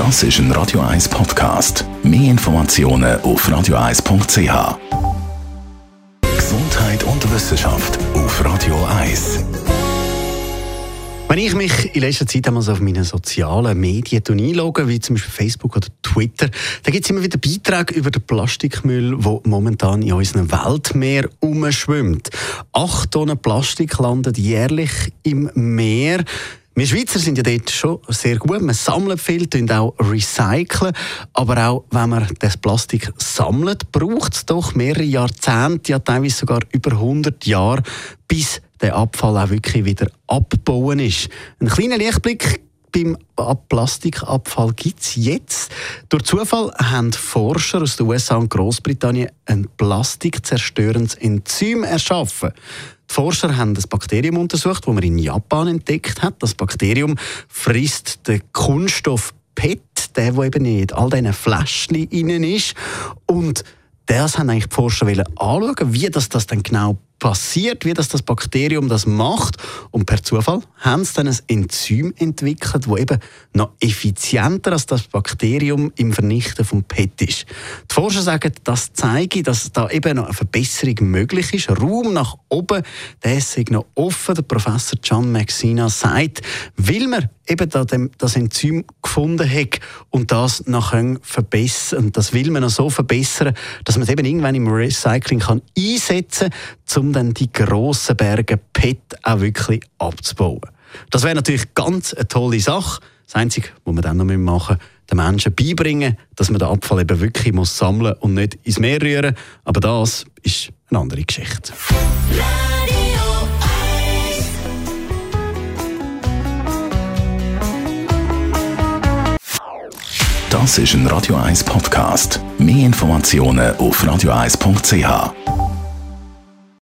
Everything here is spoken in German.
Das ist ein Radio 1 Podcast. Mehr Informationen auf radio1.ch. Gesundheit und Wissenschaft auf Radio 1. Wenn ich mich in letzter Zeit einmal so auf meine sozialen Medien einlogge, wie zum Beispiel Facebook oder Twitter, da gibt es immer wieder Beiträge über den Plastikmüll, der momentan in unserem Weltmeer umschwimmt. Acht Tonnen Plastik landen jährlich im Meer. Wir Schweizer sind ja dort schon sehr gut. Wir sammeln viel, tun auch recyceln. Aber auch wenn man das Plastik sammelt, braucht es doch mehrere Jahrzehnte, ja teilweise sogar über 100 Jahre, bis der Abfall auch wirklich wieder abbauen ist. Ein kleiner Lichtblick beim Plastikabfall gibt es jetzt. Durch Zufall haben Forscher aus den USA und Großbritannien ein plastikzerstörendes Enzym erschaffen. Die Forscher haben das Bakterium untersucht, das man in Japan entdeckt hat. Das Bakterium frisst den Kunststoff PET, der, der eben in all diesen Fläschchen innen ist. Und das haben eigentlich die Forscher anschauen, wie das, das dann genau passiert, wie das, das Bakterium das macht. Und per Zufall haben sie dann ein Enzym entwickelt, das eben noch effizienter als das Bakterium im Vernichten von PET ist. Die Forscher sagen, das zeige, dass da eben noch eine Verbesserung möglich ist. Raum nach oben, der ist noch offen. Der Professor John Maxina sagt, will man eben da das Enzym gefunden hat und das nachher verbessern. Das will man noch so verbessern, dass man es eben irgendwann im Recycling kann einsetzen kann, um dann die grossen Berge PET auch wirklich abzubauen. Das wäre natürlich ganz eine tolle Sache. Das Einzige, was wir dann noch machen müssen, den Menschen beibringen, dass man den Abfall eben wirklich muss sammeln und nicht ins Meer rühren. Aber das ist eine andere Geschichte. Das ist ein Radio 1 Podcast. Mehr Informationen auf radio1.ch.